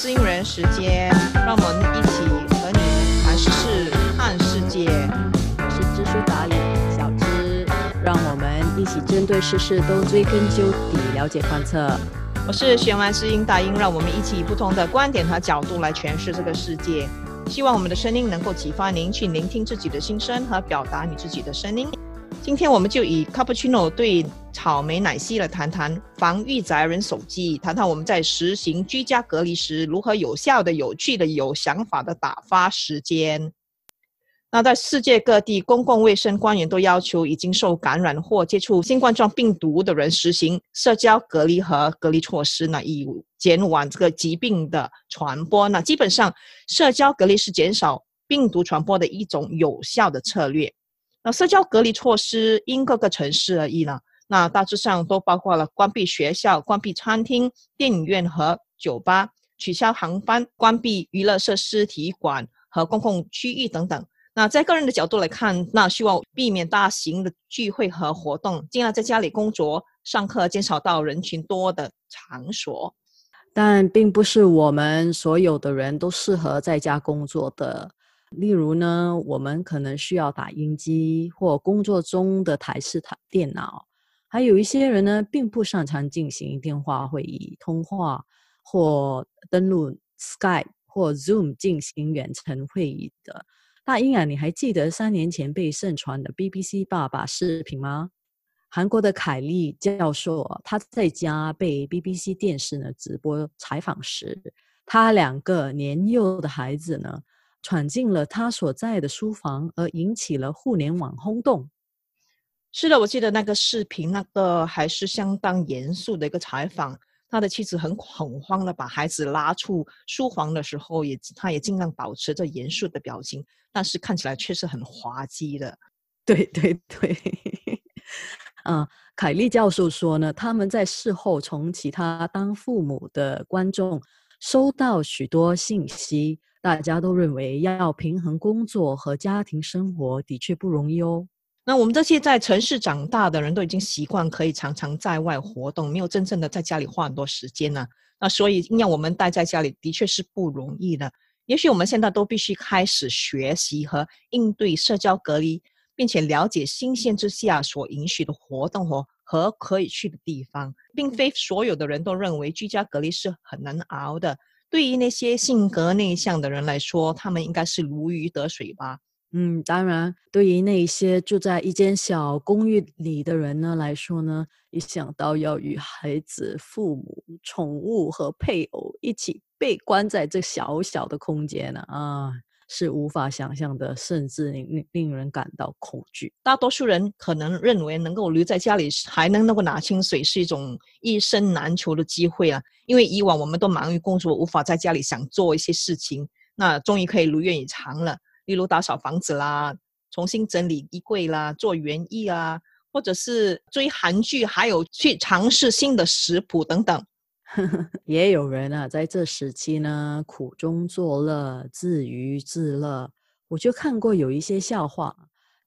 知音人时间，让我们一起和你谈时事、看世界。我是知书达理小知，让我们一起针对事事都追根究底，了解观测。我是弦外之音大英，让我们一起以不同的观点和角度来诠释这个世界。希望我们的声音能够启发您去聆听自己的心声和表达你自己的声音。今天我们就以 cappuccino 对草莓奶昔来谈谈防御宅人手机，谈谈我们在实行居家隔离时如何有效的、有趣的、有想法的打发时间。那在世界各地，公共卫生官员都要求已经受感染或接触新冠状病毒的人实行社交隔离和隔离措施呢，以减缓这个疾病的传播。那基本上，社交隔离是减少病毒传播的一种有效的策略。那社交隔离措施因各个城市而异呢。那大致上都包括了关闭学校、关闭餐厅、电影院和酒吧、取消航班、关闭娱乐设施、体育馆和公共区域等等。那在个人的角度来看，那希望避免大型的聚会和活动，尽量在家里工作、上课，减少到人群多的场所。但并不是我们所有的人都适合在家工作的。例如呢，我们可能需要打印机或工作中的台式台电脑，还有一些人呢，并不擅长进行电话会议通话或登录 Skype 或 Zoom 进行远程会议的。大英啊，你还记得三年前被盛传的 BBC 爸爸视频吗？韩国的凯利教授，他在家被 BBC 电视呢直播采访时，他两个年幼的孩子呢。闯进了他所在的书房，而引起了互联网轰动。是的，我记得那个视频，那个还是相当严肃的一个采访。他的妻子很恐慌的把孩子拉出书房的时候，也他也尽量保持着严肃的表情，但是看起来却是很滑稽的。对 对对，嗯，凯利教授说呢，他们在事后从其他当父母的观众收到许多信息。大家都认为要平衡工作和家庭生活的确不容易哦。那我们这些在城市长大的人都已经习惯可以常常在外活动，没有真正的在家里花很多时间呢。那所以让我们待在家里的确是不容易的。也许我们现在都必须开始学习和应对社交隔离，并且了解新鲜之下所允许的活动和和可以去的地方，并非所有的人都认为居家隔离是很难熬的。对于那些性格内向的人来说，他们应该是如鱼得水吧。嗯，当然，对于那些住在一间小公寓里的人呢来说呢，一想到要与孩子、父母、宠物和配偶一起被关在这小小的空间呢，啊。是无法想象的，甚至令令人感到恐惧。大多数人可能认为能够留在家里还能能够拿清水是一种一生难求的机会啊！因为以往我们都忙于工作，无法在家里想做一些事情。那终于可以如愿以偿了，例如打扫房子啦，重新整理衣柜啦，做园艺啊，或者是追韩剧，还有去尝试新的食谱等等。也有人啊，在这时期呢，苦中作乐，自娱自乐。我就看过有一些笑话，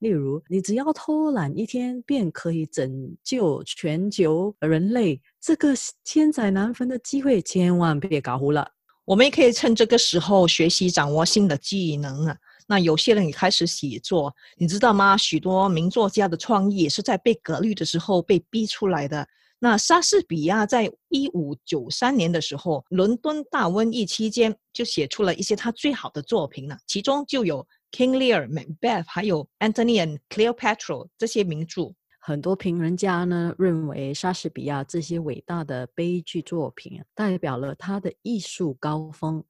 例如，你只要偷懒一天，便可以拯救全球人类。这个千载难逢的机会，千万别搞糊了。我们也可以趁这个时候学习掌握新的技能啊。那有些人也开始写作，你知道吗？许多名作家的创意也是在被隔离的时候被逼出来的。那莎士比亚在一五九三年的时候，伦敦大瘟疫期间就写出了一些他最好的作品了，其中就有《King Lear》、《Macbeth》，还有《Antony and Cleopatra》这些名著。很多评论家呢认为，莎士比亚这些伟大的悲剧作品代表了他的艺术高峰。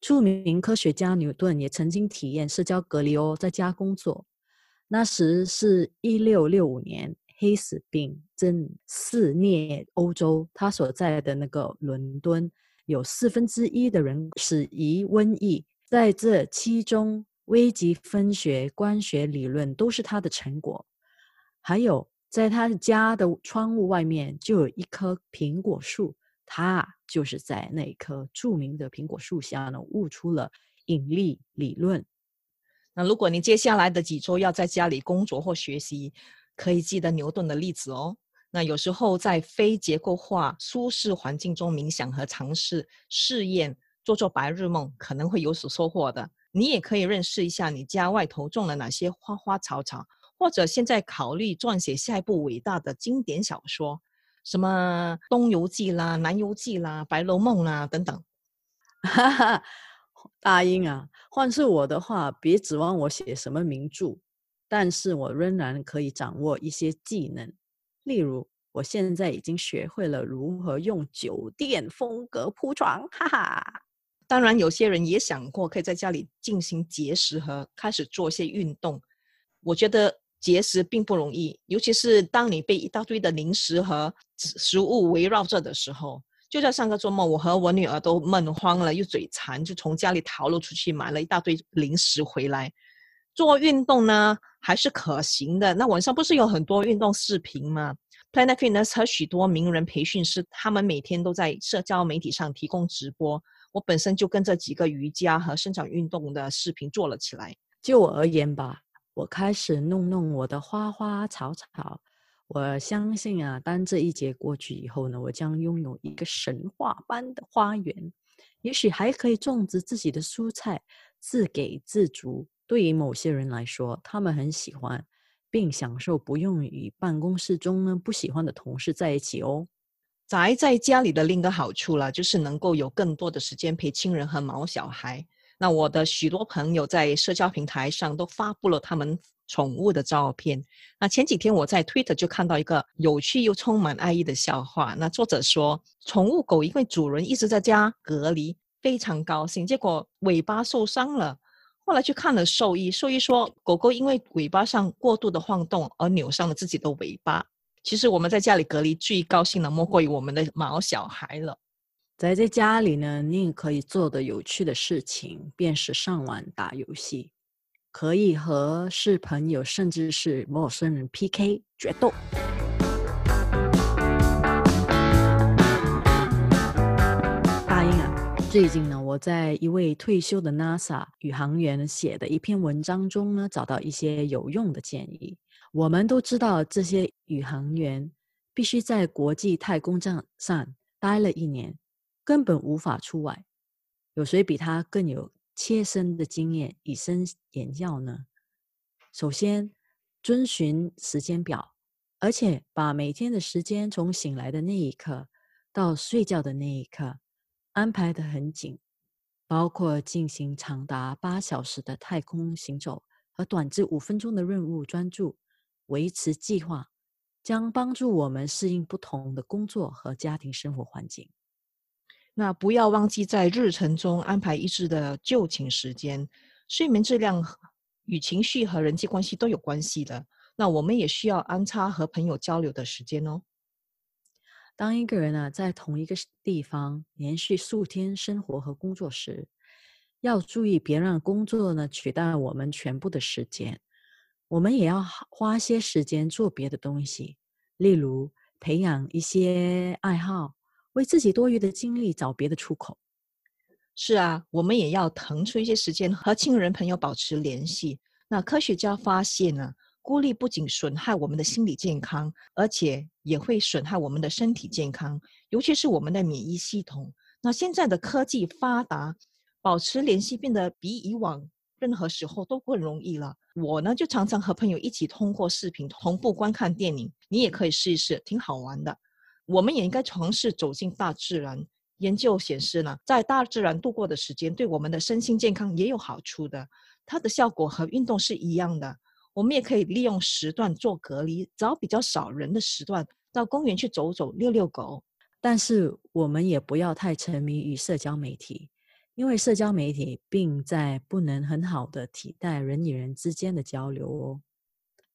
著名科学家牛顿也曾经体验社交隔离哦，在家工作。那时是一六六五年。黑死病正肆虐欧洲，他所在的那个伦敦有四分之一的人死于瘟疫。在这其中，微积分学、光学理论都是他的成果。还有，在他家的窗户外面就有一棵苹果树，他就是在那棵著名的苹果树下呢悟出了引力理论。那如果你接下来的几周要在家里工作或学习，可以记得牛顿的例子哦。那有时候在非结构化、舒适环境中冥想和尝试试验，做做白日梦，可能会有所收获的。你也可以认识一下你家外头种了哪些花花草草，或者现在考虑撰写下一部伟大的经典小说，什么《东游记》啦、《南游记》啦、《白楼梦》啦等等。哈哈，大英啊，换是我的话，别指望我写什么名著，但是我仍然可以掌握一些技能，例如我现在已经学会了如何用酒店风格铺床，哈哈。当然，有些人也想过可以在家里进行节食和开始做一些运动。我觉得节食并不容易，尤其是当你被一大堆的零食和食物围绕着的时候。就在上个周末，我和我女儿都闷慌了，又嘴馋，就从家里逃了出去，买了一大堆零食回来。做运动呢还是可行的。那网上不是有很多运动视频吗？Planet Fitness 和许多名人培训师，他们每天都在社交媒体上提供直播。我本身就跟着几个瑜伽和伸展运动的视频做了起来。就我而言吧，我开始弄弄我的花花草草。我相信啊，当这一节过去以后呢，我将拥有一个神话般的花园，也许还可以种植自己的蔬菜，自给自足。对于某些人来说，他们很喜欢，并享受不用与办公室中呢不喜欢的同事在一起哦。宅在家里的另一个好处啦，就是能够有更多的时间陪亲人和毛小孩。那我的许多朋友在社交平台上都发布了他们宠物的照片。那前几天我在 Twitter 就看到一个有趣又充满爱意的笑话。那作者说，宠物狗因为主人一直在家隔离，非常高兴，结果尾巴受伤了。后来去看了兽医，兽医说，狗狗因为尾巴上过度的晃动而扭伤了自己的尾巴。其实我们在家里隔离最高兴的莫过于我们的毛小孩了。宅在家里呢，你可以做的有趣的事情便是上网打游戏，可以和是朋友甚至是陌生人 PK 决斗。大英啊，最近呢，我在一位退休的 NASA 宇航员写的一篇文章中呢，找到一些有用的建议。我们都知道，这些宇航员必须在国际太空站上待了一年，根本无法出外。有谁比他更有切身的经验，以身言教呢？首先，遵循时间表，而且把每天的时间从醒来的那一刻到睡觉的那一刻安排得很紧，包括进行长达八小时的太空行走和短至五分钟的任务专注。维持计划将帮助我们适应不同的工作和家庭生活环境。那不要忘记在日程中安排一致的就寝时间。睡眠质量与情绪和人际关系都有关系的。那我们也需要安插和朋友交流的时间哦。当一个人呢在同一个地方连续数天生活和工作时，要注意别让工作呢取代我们全部的时间。我们也要花些时间做别的东西，例如培养一些爱好，为自己多余的精力找别的出口。是啊，我们也要腾出一些时间和亲人朋友保持联系。那科学家发现呢，孤立不仅损害我们的心理健康，而且也会损害我们的身体健康，尤其是我们的免疫系统。那现在的科技发达，保持联系变得比以往任何时候都更容易了。我呢，就常常和朋友一起通过视频同步观看电影。你也可以试一试，挺好玩的。我们也应该尝试走进大自然。研究显示呢，在大自然度过的时间，对我们的身心健康也有好处的。它的效果和运动是一样的。我们也可以利用时段做隔离，找比较少人的时段，到公园去走走、遛遛狗。但是我们也不要太沉迷于社交媒体。因为社交媒体并在不能很好的替代人与人之间的交流哦。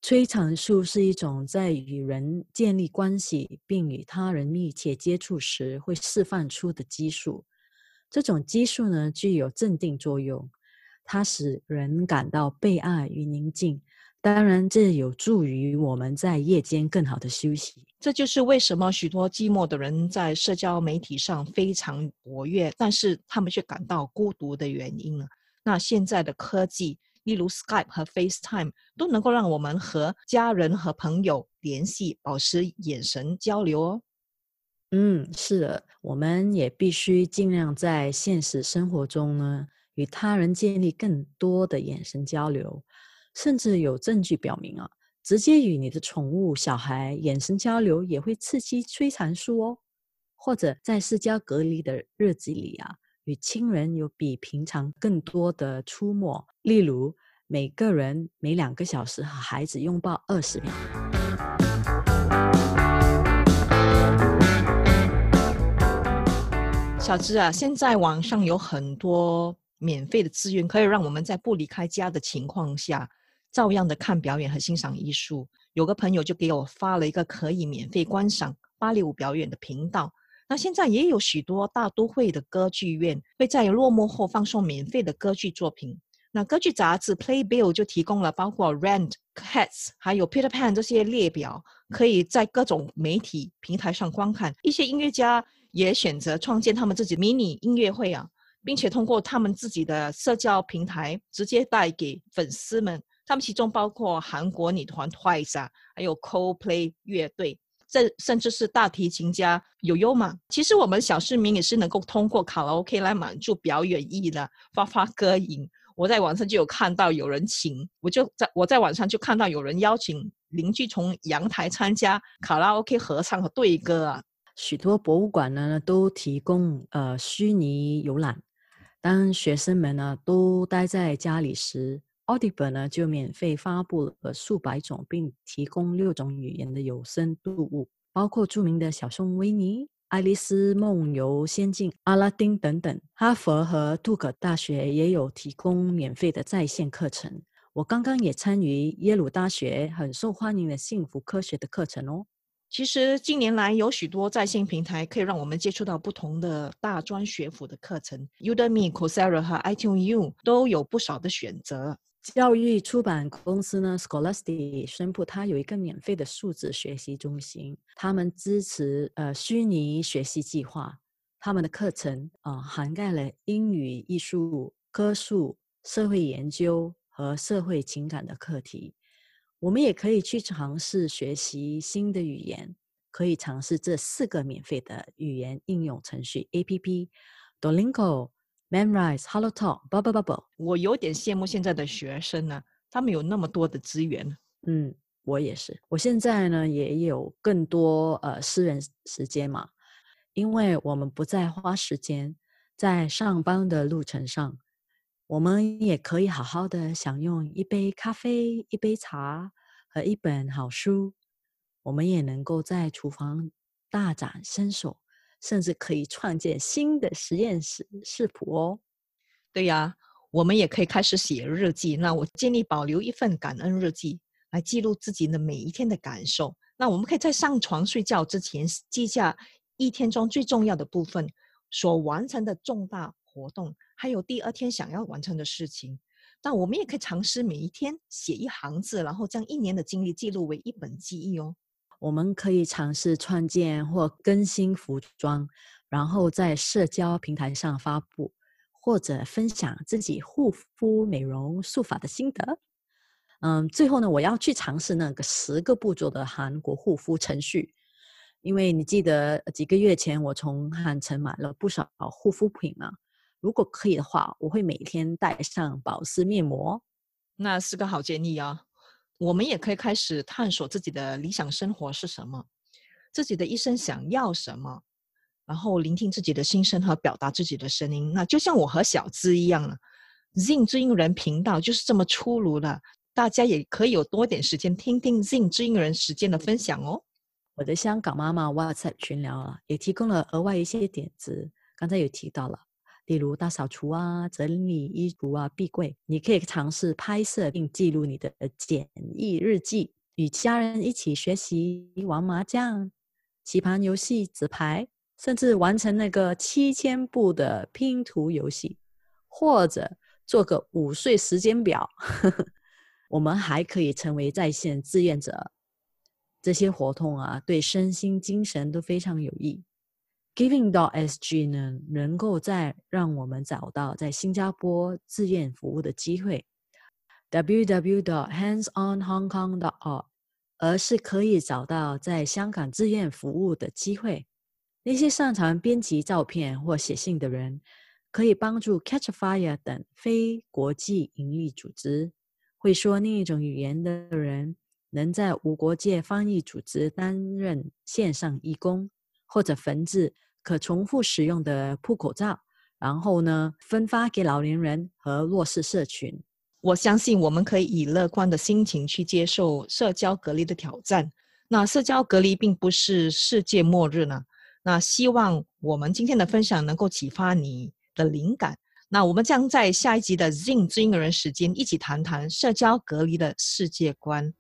催产素是一种在与人建立关系并与他人密切接触时会释放出的激素。这种激素呢具有镇定作用，它使人感到被爱与宁静。当然，这有助于我们在夜间更好的休息。这就是为什么许多寂寞的人在社交媒体上非常活跃，但是他们却感到孤独的原因了。那现在的科技，例如 Skype 和 FaceTime，都能够让我们和家人和朋友联系，保持眼神交流哦。嗯，是的，我们也必须尽量在现实生活中呢，与他人建立更多的眼神交流，甚至有证据表明啊，直接与你的宠物小孩眼神交流也会刺激催产素哦。或者在社交隔离的日子里啊，与亲人有比平常更多的出没，例如每个人每两个小时和孩子拥抱二十秒。小芝啊，现在网上有很多免费的资源，可以让我们在不离开家的情况下，照样的看表演和欣赏艺术。有个朋友就给我发了一个可以免费观赏芭蕾舞表演的频道。那现在也有许多大都会的歌剧院会在落幕后放送免费的歌剧作品。那歌剧杂志 Playbill 就提供了包括 Rent、Cats 还有 Peter Pan 这些列表，可以在各种媒体平台上观看。一些音乐家。也选择创建他们自己迷你音乐会啊，并且通过他们自己的社交平台直接带给粉丝们。他们其中包括韩国女团 Twice 啊，还有 Coldplay 乐队，甚甚至是大提琴家有用吗。其实我们小市民也是能够通过卡拉 OK 来满足表演欲的，发发歌瘾。我在网上就有看到有人请，我就在我在网上就看到有人邀请邻居从阳台参加卡拉 OK 合唱和对歌啊。许多博物馆呢都提供呃虚拟游览，当学生们呢都待在家里时，Audible 呢就免费发布了数百种并提供六种语言的有声读物，包括著名的小熊维尼、爱丽丝梦游仙境、阿拉丁等等。哈佛和杜克大学也有提供免费的在线课程。我刚刚也参与耶鲁大学很受欢迎的幸福科学的课程哦。其实近年来有许多在线平台可以让我们接触到不同的大专学府的课程，Udemy、Coursera 和 iTunes U 都有不少的选择。教育出版公司呢，Scholastic 宣布它有一个免费的数字学习中心，他们支持呃虚拟学习计划。他们的课程啊涵盖了英语、艺术、科数、社会研究和社会情感的课题。我们也可以去尝试学习新的语言，可以尝试这四个免费的语言应用程序 A.P.P. Dolingo、Memrise、HelloTalk、Bubble Bubble。我有点羡慕现在的学生呢，他们有那么多的资源。嗯，我也是。我现在呢也有更多呃私人时间嘛，因为我们不再花时间在上班的路程上。我们也可以好好的享用一杯咖啡、一杯茶和一本好书。我们也能够在厨房大展身手，甚至可以创建新的实验室食谱哦。对呀，我们也可以开始写日记。那我建议保留一份感恩日记，来记录自己的每一天的感受。那我们可以在上床睡觉之前记下一天中最重要的部分所完成的重大活动。还有第二天想要完成的事情，那我们也可以尝试每一天写一行字，然后将一年的经历记录为一本记忆哦。我们可以尝试创建或更新服装，然后在社交平台上发布，或者分享自己护肤、美容、术法的心得。嗯，最后呢，我要去尝试那个十个步骤的韩国护肤程序，因为你记得几个月前我从汉城买了不少护肤品嘛。如果可以的话，我会每天带上保湿面膜，那是个好建议啊。我们也可以开始探索自己的理想生活是什么，自己的一生想要什么，然后聆听自己的心声和表达自己的声音。那就像我和小资一样了，Zin 知音人频道就是这么出炉的。大家也可以有多点时间听听 Zin 知音人时间的分享哦。我的香港妈妈 WhatsApp 群聊啊，也提供了额外一些点子，刚才有提到了。例如大扫除啊、整理衣橱啊、壁柜，你可以尝试拍摄并记录你的简易日记，与家人一起学习玩麻将、棋盘游戏、纸牌，甚至完成那个七千步的拼图游戏，或者做个午睡时间表。我们还可以成为在线志愿者，这些活动啊，对身心精神都非常有益。Giving dot SG 呢，能够在让我们找到在新加坡志愿服务的机会，www.handsonhongkong.org，而是可以找到在香港志愿服务的机会。那些擅长编辑照片或写信的人，可以帮助 Catch Fire 等非国际盈利组织；会说另一种语言的人，能在无国界翻译组织担任线上义工，或者缝制可重复使用的铺口罩，然后呢分发给老年人和弱势社群。我相信我们可以以乐观的心情去接受社交隔离的挑战。那社交隔离并不是世界末日呢。那希望我们今天的分享能够启发你的灵感。那我们将在下一集的 Zing 知音的人时间一起谈谈社交隔离的世界观。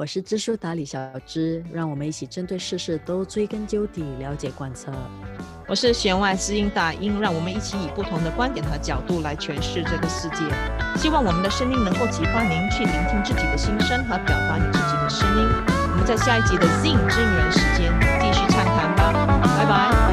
我是知书达理小知，让我们一起针对事事都追根究底，了解贯彻。我是弦外之音大音，让我们一起以不同的观点和角度来诠释这个世界。希望我们的声音能够启发您去聆听自己的心声和表达你自己的声音。我们在下一集的 Zing 知音人时间继续畅谈吧。拜拜。